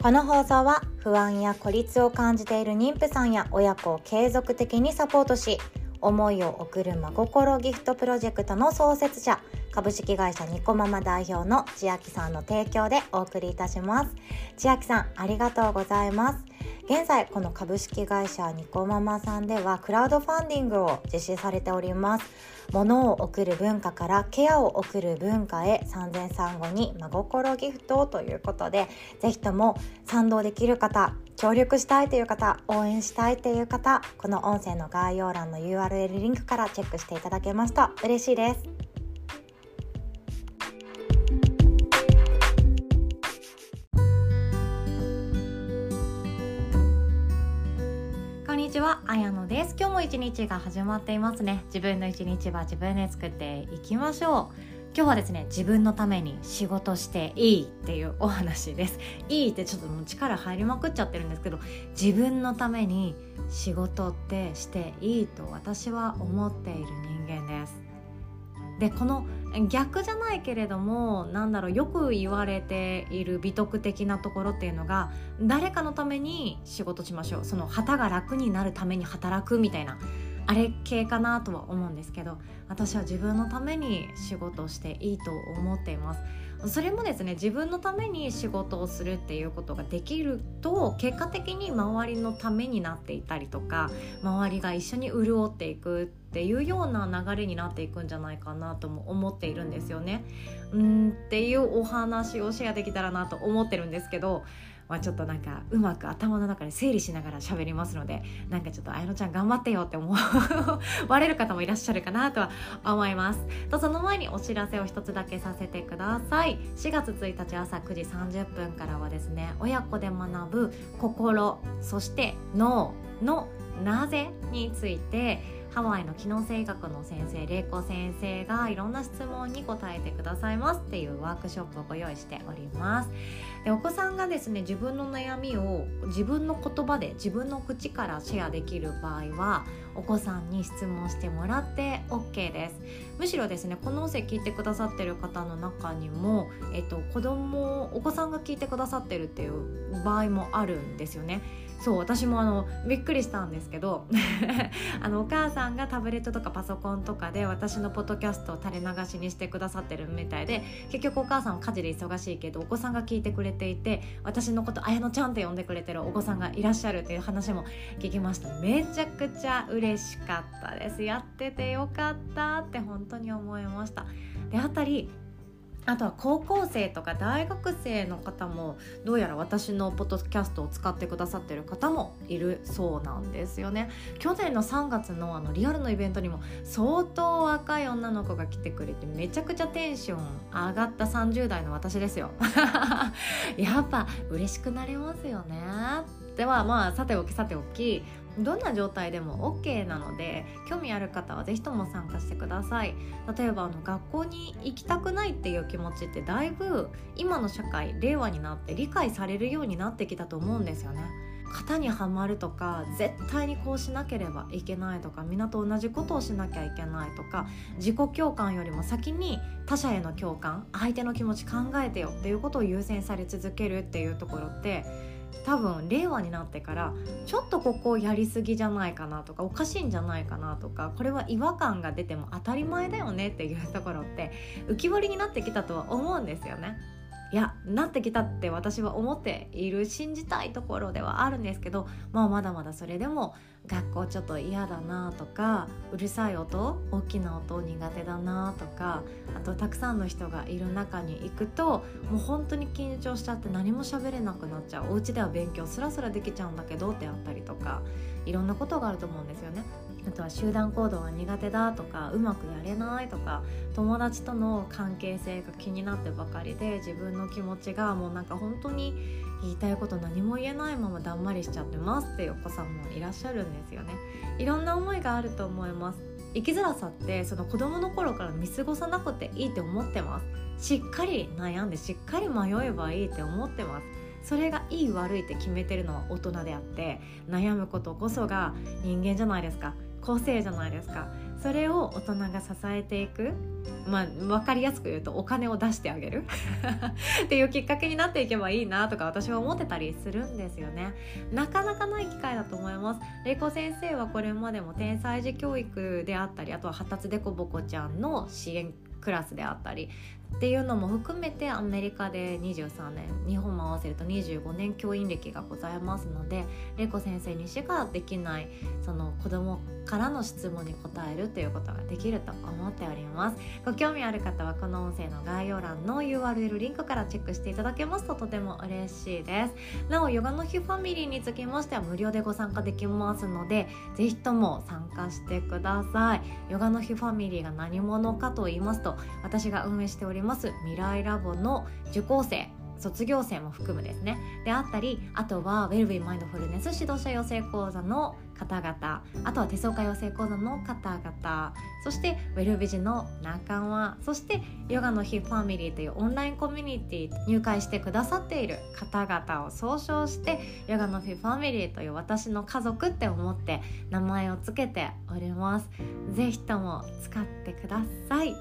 この放送は不安や孤立を感じている妊婦さんや親子を継続的にサポートし思いを送る真心ギフトプロジェクトの創設者株式会社ニコママ代表の千秋さんの提供でお送りいたします。千秋さんありがとうございます。現在この株式会社ニコママさんではクラウドファンディングを実施されております。物を送る文化からケアを送る文化へ産前産後に真心ギフトということでぜひとも賛同できる方協力したいという方応援したいという方この音声の概要欄の URL リンクからチェックしていただけますと嬉しいです。あやのです。今日も一日が始まっていますね。自分の一日は自分で作っていきましょう。今日はですね、自分のために仕事していいっていうお話です。いいってちょっともう力入りまくっちゃってるんですけど、自分のために仕事ってしていいと私は思っている人間です。でこの逆じゃないけれどもなんだろうよく言われている美徳的なところっていうのが誰かのために仕事しましょう。その旗が楽になるために働くみたいな。あれ系かなとは思うんですけど私は自分のために仕事をしていいと思っていますそれもですね自分のために仕事をするっていうことができると結果的に周りのためになっていたりとか周りが一緒に潤っていくっていうような流れになっていくんじゃないかなとも思っているんですよね。うんっていうお話をシェアできたらなと思ってるんですけどまあ、ちょっとなんかうまく頭の中で整理しながら喋りますのでなんかちょっと綾乃ちゃん頑張ってよって思わ れる方もいらっしゃるかなとは思います。とその前にお知らせを一つだけさせてください。4月1日朝9時30分からはですね親子で学ぶ心そして脳のなぜについてハワイの機能性医学の先生玲子先生がいろんな質問に答えてくださいますっていうワークショップをご用意しております。でお子さんがですね自分の悩みを自分の言葉で自分の口からシェアできる場合はお子さんに質問してもらって OK です。むしろですねこの音声聞いてくださってる方の中にも、えっと、子供お子さんが聞いてくださってるっていう場合もあるんですよね。そう私もあのびっくりしたんですけど あのお母さんがタブレットとかパソコンとかで私のポッドキャストを垂れ流しにしてくださってるみたいで結局お母さんは家事で忙しいけどお子さんが聞いてくれていて私のこと綾乃ちゃんって呼んでくれてるお子さんがいらっしゃるっていう話も聞きました。めちゃくちゃ嬉しかったです。やっててよかったって本当に思いました。であたりあとは高校生とか大学生の方もどうやら私のポッドキャストを使ってくださってる方もいるそうなんですよね。去年の3月のあのリアルのイベントにも相当若い女の子が来てくれてめちゃくちゃテンション上がった30代の私ですよ。やっぱ嬉しくなりますよね。ではまあさておきさておき。どんな状態でも OK なので興味ある方は是非とも参加してください。例えばあの学校に行きたくないっていう気持ちってだいぶ今の社会令和になって理解されるようになってきたと思うんですよね。型にはまるとか絶対にこうしなければいけないとか皆と同じことをしなきゃいけないとか自己共感よりも先に他者への共感相手の気持ち考えてよっていうことを優先され続けるっていうところって多分令和になってからちょっとここをやりすぎじゃないかなとかおかしいんじゃないかなとかこれは違和感が出ても当たり前だよねっていうところって浮き彫りになってきたとは思うんですよね。いやなってきたって私は思っている信じたいところではあるんですけど、まあ、まだまだそれでも学校ちょっと嫌だなとかうるさい音大きな音苦手だなとかあとたくさんの人がいる中に行くともう本当に緊張しちゃって何も喋れなくなっちゃうお家では勉強スラスラできちゃうんだけどってあったりとかいろんなことがあると思うんですよね。あとは集団行動が苦手だとかうまくやれないとか友達との関係性が気になってばかりで自分の気持ちがもうなんか本当に言いたいこと何も言えないままだんまりしちゃってますっていうお子さんもいらっしゃるんですよね。いろんな思いがあると思います。生きづらさってその子供の頃から見過ごさなくていいって思ってます。しっかり悩んでしっかり迷えばいいって思ってます。それがいい悪いって決めてるのは大人であって悩むことこそが人間じゃないですか。個性じゃないですか。それを大人が支えていく。まあ分かりやすく言うとお金を出してあげる。っていうきっかけになっていけばいいなとか私は思ってたりするんですよね。なかなかない機会だと思います。玲子先生はこれまでも天才児教育であったりあとは発達でこぼこちゃんの支援クラスであったりっていうのも含めてアメリカで23年日本も合わせると25年教員歴がございますので玲子先生にしかできないその子供からの質問に答えるということができると思っております。ご興味ある方はこの音声の概要欄の URL リンクからチェックしていただけますととても嬉しいです。なおヨガの日ファミリーにつきましては無料でご参加できますのでぜひとも参加してください。ヨガの日ファミリーが何者かと言いますと私が運営しております未来ラボの受講生卒業生も含むですね。であったりあとはウェルビーマインドフルネス指導者養成講座の方々あとは手相家養成講座の方々そしてウェルビジの仲間そしてヨガの日ファミリーというオンラインコミュニティ入会してくださっている方々を総称してヨガの日ファミリーという私の家族って思って名前を付けております。ぜひとも使ってください。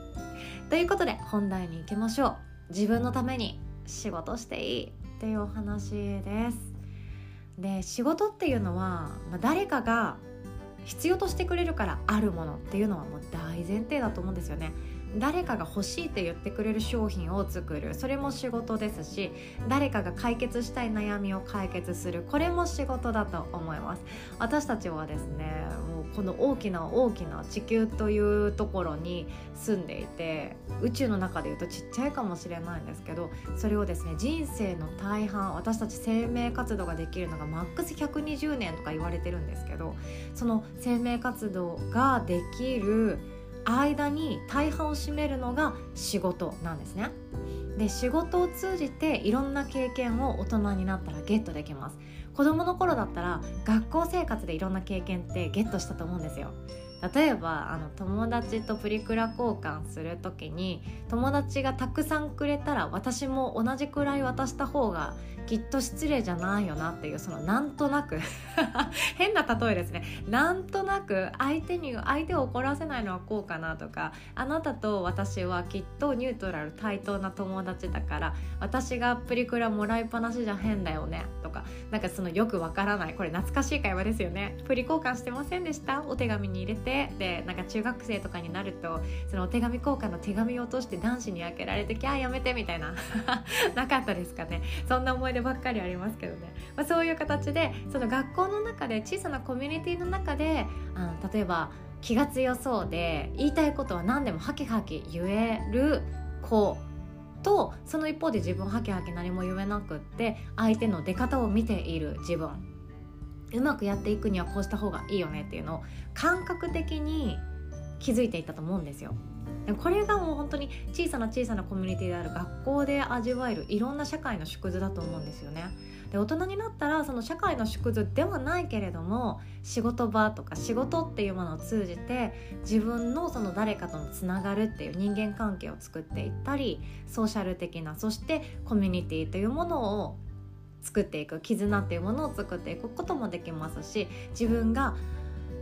ということで本題に行きましょう。自分のために仕事していいっていうお話です。で仕事っていうのは、まあ、誰かが必要としてくれるからあるものっていうのはもう大前提だと思うんですよね。誰かが欲しいって言ってくれる商品を作る。それも仕事ですし誰かが解決したい悩みを解決する。これも仕事だと思います。私たちはですねもうこの大きな大きな地球というところに住んでいて宇宙の中でいうとちっちゃいかもしれないんですけどそれをですね人生の大半私たち生命活動ができるのがマックス120年とか言われてるんですけどその生命活動ができる間に大半を占めるのが仕事なんですね。で仕事を通じていろんな経験を大人になったらゲットできます子供の頃だったら学校生活でいろんな経験ってゲットしたと思うんですよ例えばあの友達とプリクラ交換する時に友達がたくさんくれたら私も同じくらい渡した方がきっと失礼じゃないよなっていうそのなんとなく。変な例えですね。なんとなく相手に相手を怒らせないのはこうかなとかあなたと私はきっとニュートラル対等な友達だから私がプリクラもらいっぱなしじゃ変だよねとかなんかそのよくわからない。これ懐かしい会話ですよね。プリ交換してませんでした？お手紙に入れて。でなんか中学生とかになるとそのお手紙交換の手紙を落として男子に開けられてキャーやめてみたいな なかったですかね。そんな思い出ばっかりありますけどね、まあ、そういう形でその学校の中で小さなコミュニティの中であの例えば気が強そうで言いたいことは何でもハキハキ言える子とその一方で自分ハキハキ何も言えなくって相手の出方を見ている自分。うまくやっていくにはこうした方がいいよねっていうのを感覚的に気づいていたと思うんですよ。これがもう本当に小さな小さなコミュニティである学校で味わえるいろんな社会の縮図だと思うんですよね。で大人になったらその社会の縮図ではないけれども仕事場とか仕事っていうものを通じて自分のその誰かとのつながるっていう人間関係を作っていったりソーシャル的なそしてコミュニティというものを作っていく絆っていうものを作っていくこともできますし自分が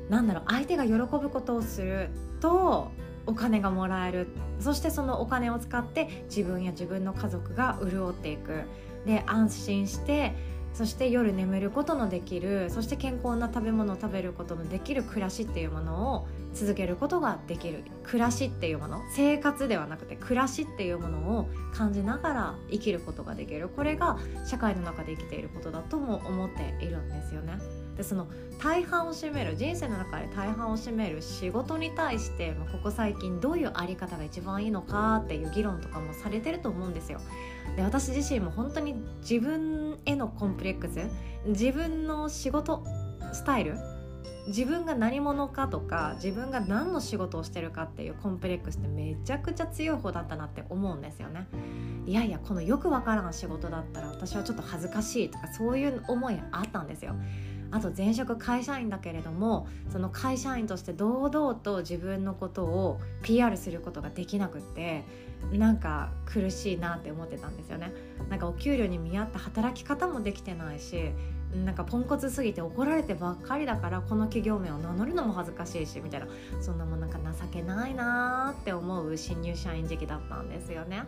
何だろう相手が喜ぶことをするとお金がもらえる。そしてそのお金を使って自分や自分の家族が潤っていく。で安心してそして夜眠ることのできる。そして健康な食べ物を食べることのできる暮らしっていうものを続けることができる暮らしっていうもの生活ではなくて暮らしっていうものを感じながら生きることができるこれが社会の中で生きていることだとも思っているんですよね。でその大半を占める人生の中で大半を占める仕事に対して、まあ、ここ最近どういう在り方が一番いいのかっていう議論とかもされてると思うんですよ。で私自身も本当に自分へのコンプレックス自分の仕事スタイル自分が何者かとか自分が何の仕事をしてるかっていうコンプレックスってめちゃくちゃ強い方だったなって思うんですよね。いやいやこのよくわからん仕事だったら私はちょっと恥ずかしいとかそういう思いあったんですよ。あと前職会社員だけれどもその会社員として堂々と自分のことを PR することができなくってなんか苦しいなって思ってたんですよね。なんかお給料に見合った働き方もできてないしなんかポンコツすぎて怒られてばっかりだからこの企業名を名乗るのも恥ずかしいしみたいなそんなもんなんか情けないなーって思う新入社員時期だったんですよね。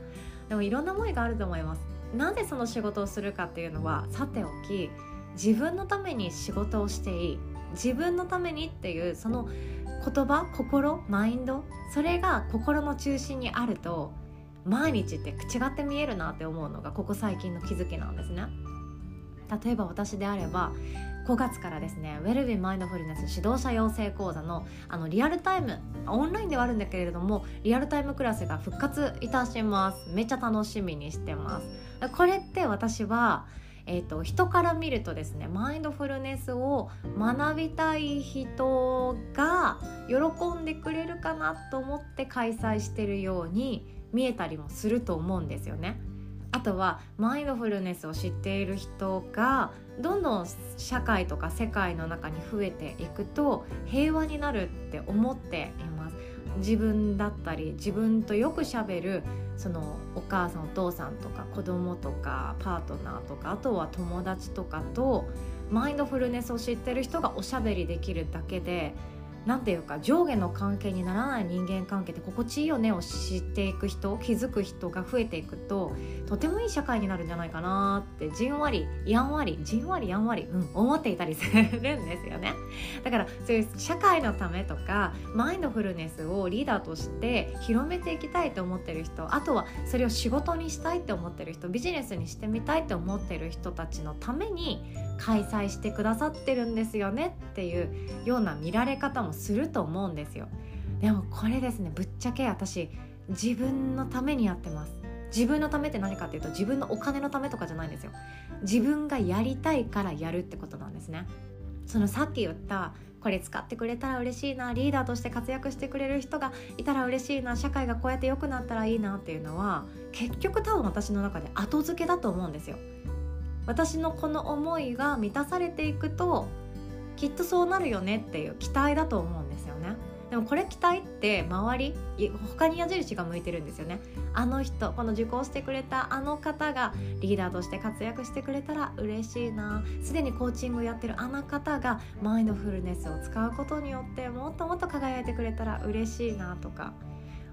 でもいろんな思いがあると思います。なぜその仕事をするかっていうのはさておき自分のために仕事をしていい自分のためにっていうその言葉心マインドそれが心の中心にあると毎日って違って見えるなって思うのがここ最近の気づきなんですね。例えば私であれば5月からですねウェルビンマインドフルネス指導者養成講座のあのリアルタイムオンラインではあるんだけれどもリアルタイムクラスが復活いたしますめっちゃ楽しみにしてますこれって私はえーと、人から見るとですねマインドフルネスを学びたい人が喜んでくれるかなと思って開催してるように見えたりもすると思うんですよね。あとはマインドフルネスを知っている人がどんどん社会とか世界の中に増えていくと平和になるって思っています。自分だったり自分とよくしゃべるそのお母さんお父さんとか子供とかパートナーとかあとは友達とかとマインドフルネスを知ってる人がおしゃべりできるだけで何ていうか上下の関係にならない人間関係って心地いいよねを知っていく人気づく人が増えていくととてもいい社会になるんじゃないかなってじんわりやんわりじんわりやんわり、うん、思っていたりするんですよね。だからそういう社会のためとかマインドフルネスをリーダーとして広めていきたいと思ってる人あとはそれを仕事にしたいって思ってる人ビジネスにしてみたいって思ってる人たちのために開催してくださってるんですよねっていうような見られ方もすると思うんですよ。でもこれですねぶっちゃけ私自分のためにやってます。自分のためって何かっていうと自分のお金のためとかじゃないんですよ。自分がやりたいからやるってことなんですね。そのさっき言ったこれ使ってくれたら嬉しいなリーダーとして活躍してくれる人がいたら嬉しいな社会がこうやって良くなったらいいなっていうのは結局多分私の中で後付けだと思うんですよ。私のこの思いが満たされていくときっとそうなるよねっていう期待だと思うんですよね。でもこれ期待って周り他に矢印が向いてるんですよね。あの人この受講してくれたあの方がリーダーとして活躍してくれたら嬉しいな。すでにコーチングやってるあの方がマインドフルネスを使うことによってもっともっと輝いてくれたら嬉しいなとか。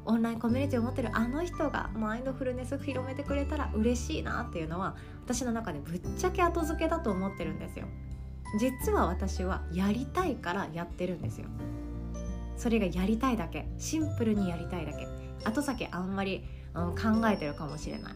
オンラインコミュニティを持ってるあの人がマインドフルネス広めてくれたら嬉しいなっていうのは私の中でぶっちゃけ後付けだと思ってるんですよ。実は私はやりたいからやってるんですよ。それがやりたいだけ。シンプルにやりたいだけ。後先あんまりうん、考えてるかもしれない。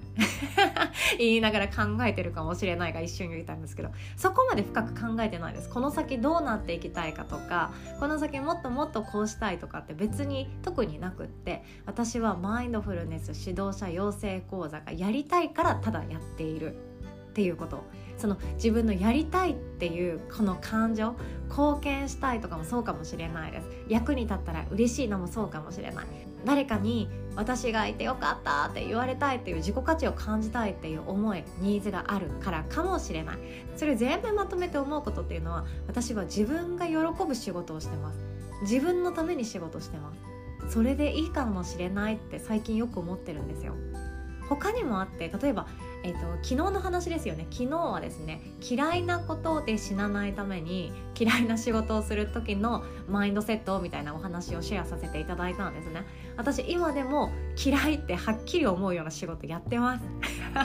言いながら考えてるかもしれないが一瞬言いたんですけどそこまで深く考えてないです。この先どうなっていきたいかとかこの先もっともっとこうしたいとかって別に特になくって私はマインドフルネス指導者養成講座がやりたいからただやっているっていうこと。その自分のやりたいっていうこの感情貢献したいとかもそうかもしれないです。役に立ったら嬉しいのもそうかもしれない。誰かに私がいてよかったって言われたいっていう自己価値を感じたいっていう思いニーズがあるからかもしれない。それ全部まとめて思うことっていうのは私は自分が喜ぶ仕事をしてます。自分のために仕事してます。それでいいかもしれないって最近よく思ってるんですよ。他にもあって例えばえーと、昨日の話ですよね。昨日はですね嫌いなことで死なないために嫌いな仕事をする時のマインドセットみたいなお話をシェアさせていただいたんですね。私今でも嫌いってはっきり思うような仕事やってます。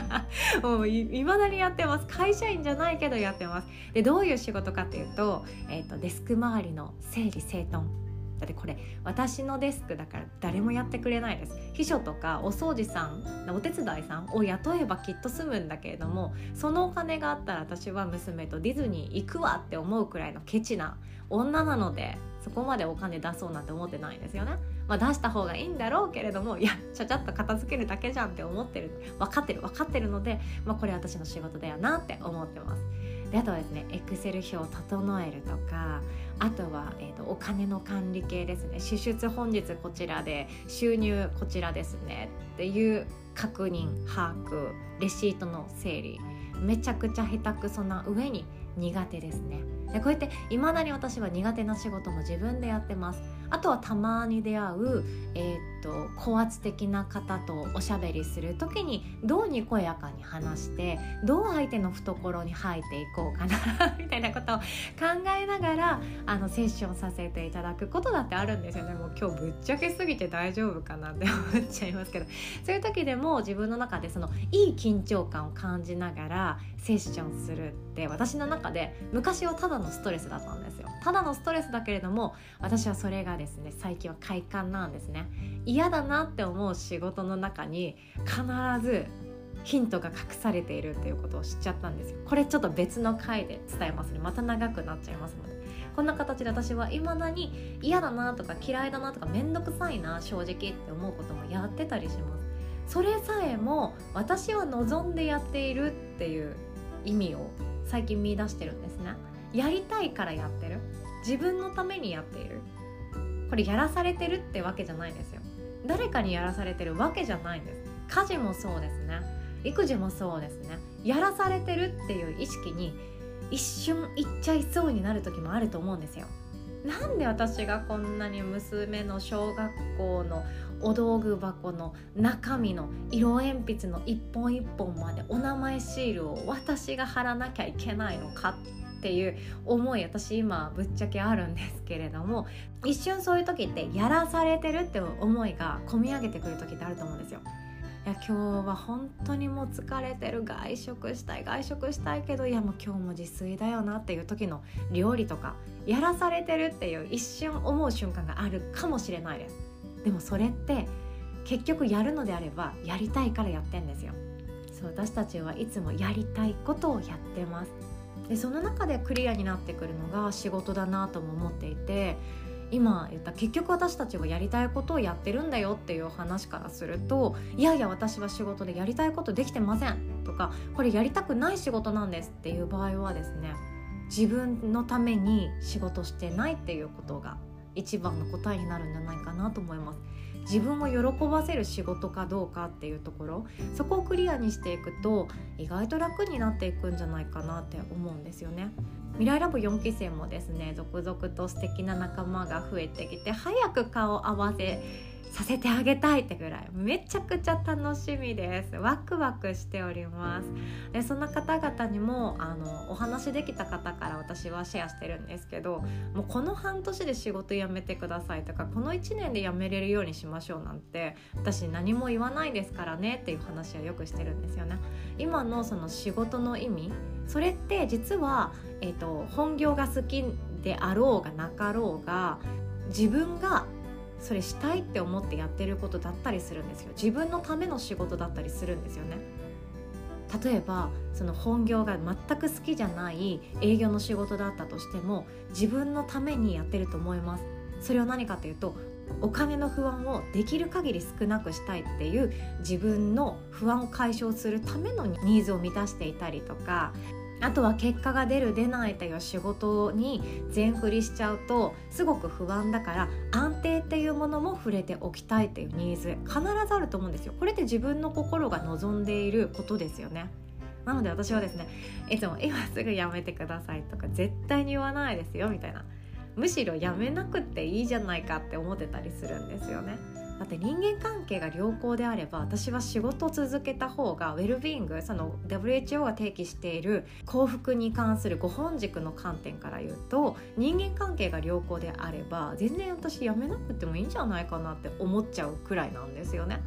もういまだにやってます。会社員じゃないけどやってます。でどういう仕事かっていうと,、えーとデスク周りの整理整頓。だってこれ私のデスクだから誰もやってくれないです秘書とかお掃除さんお手伝いさんを雇えばきっと済むんだけれどもそのお金があったら私は娘とディズニー行くわって思うくらいのケチな女なのでそこまでお金出そうなんて思ってないんですよね。まあ、出した方がいいんだろうけれどもいやちゃちゃっと片付けるだけじゃんって思ってる。分かってる分かってるので、まあ、これ私の仕事だよなって思ってます。であとはですねエクセル表を整えるとかあとは、えーと、お金の管理系ですね。支出本日こちらで収入こちらですね。っていう確認把握レシートの整理。めちゃくちゃ下手くそな上に苦手ですね。でこうやっていまだに私は苦手な仕事も自分でやってます。あとはたまに出会う、えー、っと高圧的な方とおしゃべりする時にどうにこやかに話してどう相手の懐に入っていこうかなみたいなことを考えながらあのセッションさせていただくことだってあるんですよね。もう今日ぶっちゃけすぎて大丈夫かなって思っちゃいますけど。そういう時でも自分の中でそのいい緊張感を感じながらセッションするって私の中で昔はただのストレスだったんですよ。ただのストレスだけれども私はそれがですね最近は快感なんですね。嫌だなって思う仕事の中に必ずヒントが隠されているっていうことを知っちゃったんですよ。これちょっと別の回で伝えますね。また長くなっちゃいますので。こんな形で私はいまだに嫌だなとか嫌いだなとか面倒くさいな正直って思うこともやってたりします。それさえも私は望んでやっているっていう意味を最近見出してるんですね。やりたいからやってる。自分のためにやっている。これやらされてるってわけじゃないんですよ。誰かにやらされてるわけじゃないんです。家事もそうですね。育児もそうですね。やらされてるっていう意識に一瞬いっちゃいそうになる時もあると思うんですよ。なんで私がこんなに娘の小学校のお道具箱の中身の色鉛筆の一本一本までお名前シールを私が貼らなきゃいけないのかっていう思い私今ぶっちゃけあるんですけれども 一瞬そういう時ってやらされてるって思いが込み上げてくる時ってあると思うんですよ。いや今日は本当にもう疲れてる外食したい外食したいけどいやもう今日も自炊だよなっていう時の料理とかやらされてるっていう一瞬思う瞬間があるかもしれないです。でもそれって結局やるのであればやりたいからやってんですよ。そう私たちはいつもやりたいことをやってます。でその中でクリアになってくるのが仕事だなとも思っていて今言った結局私たちはやりたいことをやってるんだよっていう話からするといやいや私は仕事でやりたいことできてませんとかこれやりたくない仕事なんですっていう場合はですね自分のために仕事してないっていうことが一番の答えになるんじゃないかなと思います。自分を喜ばせる仕事かどうかっていうところそこをクリアにしていくと意外と楽になっていくんじゃないかなって思うんですよね。未来ラボ4期生もですね続々と素敵な仲間が増えてきて早く顔合わせさせてあげたいってぐらい。めちゃくちゃ楽しみです。ワクワクしております。でそんな方々にもあのお話できた方から私はシェアしてるんですけどもうこの半年で仕事辞めてくださいとかこの1年で辞めれるようにしましょうなんて私何も言わないですからねっていう話はよくしてるんですよね。今のその仕事の意味それって実は、えーと本業が好きであろうがなかろうが自分がそれしたいって思ってやってることだったりするんですよ。自分のための仕事だったりするんですよね。例えばその本業が全く好きじゃない営業の仕事だったとしても自分のためにやってると思います。それは何かというとお金の不安をできる限り少なくしたいっていう自分の不安を解消するためのニーズを満たしていたりとかあとは結果が出る出ないという仕事に全振りしちゃうとすごく不安だから安定っていうものも触れておきたいっていうニーズ必ずあると思うんですよ。これって自分の心が望んでいることですよね。なので私はですねいつも今すぐやめてくださいとか絶対に言わないですよみたいな。むしろやめなくていいじゃないかって思ってたりするんですよね。だって人間関係が良好であれば私は仕事を続けた方がウェルビーイングその WHO が提起している幸福に関する5本軸の観点から言うと人間関係が良好であれば全然私辞めなくてもいいんじゃないかなって思っちゃうくらいなんですよね。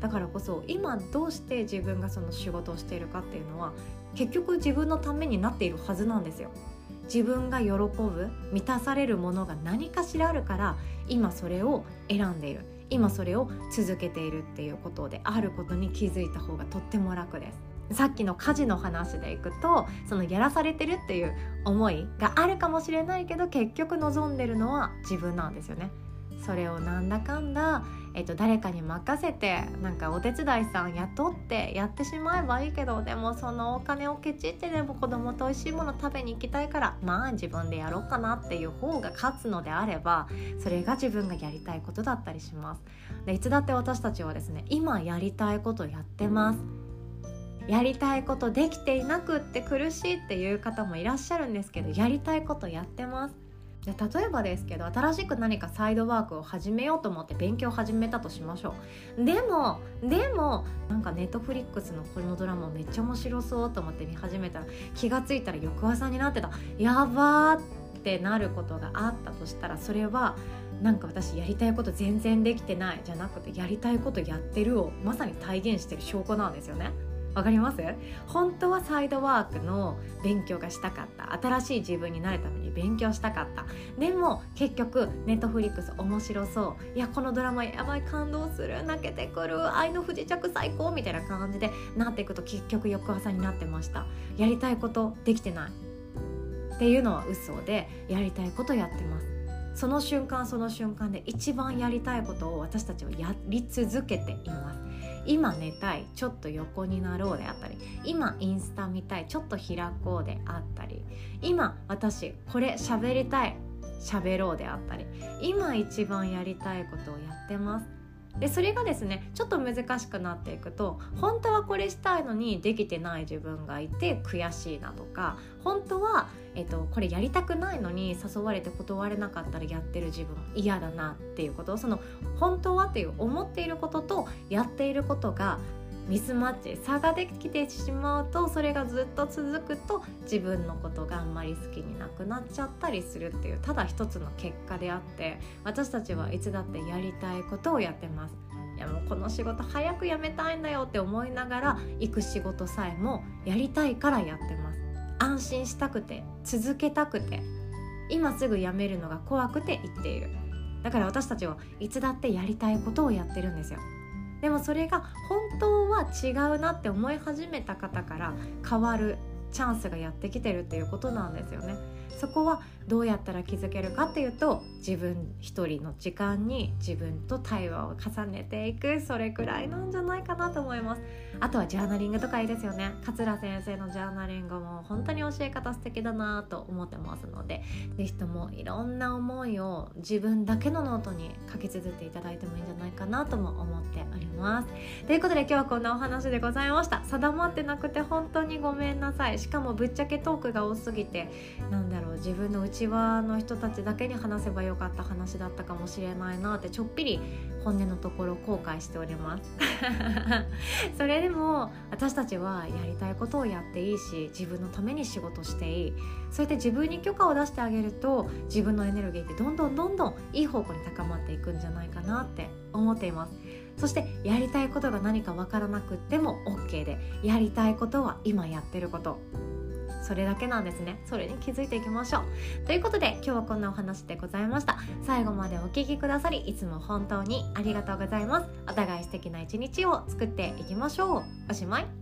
だからこそ今どうして自分がその仕事をしているかっていうのは結局自分のためになっているはずなんですよ。自分が喜ぶ満たされるものが何かしらあるから今それを選んでいる今それを続けているっていうことであることに気づいた方がとっても楽です。さっきの家事の話でいくとそのやらされてるっていう思いがあるかもしれないけど結局望んでるのは自分なんですよね。それをなんだかんだえっと、誰かに任せてなんかお手伝いさん雇ってやってしまえばいいけどでもそのお金をケチってでも子供と美味しいもの食べに行きたいからまあ自分でやろうかなっていう方が勝つのであればそれが自分がやりたいことだったりします。でいつだって私たちはですね今やりたいことやってます。やりたいことできていなくって苦しいっていう方もいらっしゃるんですけどやりたいことやってます。例えばですけど新しく何かサイドワークを始めようと思って勉強を始めたとしましょうでもでもなんかネットフリックスのこのドラマめっちゃ面白そうと思って見始めたら気が付いたら翌朝になってたやばーってなることがあったとしたらそれはなんか私やりたいこと全然できてないじゃなくてやりたいことやってるをまさに体現してる証拠なんですよね。わかります？本当はサイドワークの勉強がしたかった。新しい自分になるために勉強したかった。でも結局ネットフリックス面白そう。いやこのドラマやばい感動する。泣けてくる。愛の不時着最高みたいな感じでなっていくと結局翌朝になってました。やりたいことできてない。っていうのは嘘でやりたいことやってます。その瞬間その瞬間で一番やりたいことを私たちはやり続けています。今寝たいちょっと横になろうであったり今インスタ見たいちょっと開こうであったり今私これ喋りたい喋ろうであったり今一番やりたいことをやってます。でそれがですねちょっと難しくなっていくと本当はこれしたいのにできてない自分がいて悔しいなとか本当は、えっと、これやりたくないのに誘われて断れなかったらやってる自分嫌だなっていうことその本当はっていう思っていることとやっていることがミスマッチ差ができてしまうとそれがずっと続くと自分のことがあんまり好きになくなっちゃったりするっていうただ一つの結果であって私たちはいつだってやりたいことをやってます。いやもうこの仕事早く辞めたいんだよって思いながら行く仕事さえもやりたいからやってます。安心したくて続けたくて今すぐ辞めるのが怖くて言っている。だから私たちはいつだってやりたいことをやってるんですよ。でもそれが本当は違うなって思い始めた方から変わるチャンスがやってきてるっていうことなんですよね。そこはどうやったら気づけるかっていうと自分一人の時間に自分と対話を重ねていくそれくらいなんじゃないかなと思います。あとはジャーナリングとかいいですよね。桂先生のジャーナリングも本当に教え方素敵だなと思ってますので是非ともいろんな思いを自分だけのノートに書き綴っていただいてもいいんじゃないかなとも思っております。ということで今日はこんなお話でございました。定まってなくて本当にごめんなさい。しかもぶっちゃけトークが多すぎてなんろう自分の内輪の人たちだけに話せばよかった話だったかもしれないなってちょっぴり本音のところ後悔しております。それでも私たちはやりたいことをやっていいし自分のために仕事していい。そうやって自分に許可を出してあげると自分のエネルギーってどんどんどんどんいい方向に高まっていくんじゃないかなって思っています。そしてやりたいことが何かわからなくっても OK でやりたいことは今やってること。それだけなんですね。それに気づいていきましょう。ということで今日はこんなお話でございました。最後までお聴きくださりいつも本当にありがとうございます。お互い素敵な一日を作っていきましょう。おしまい。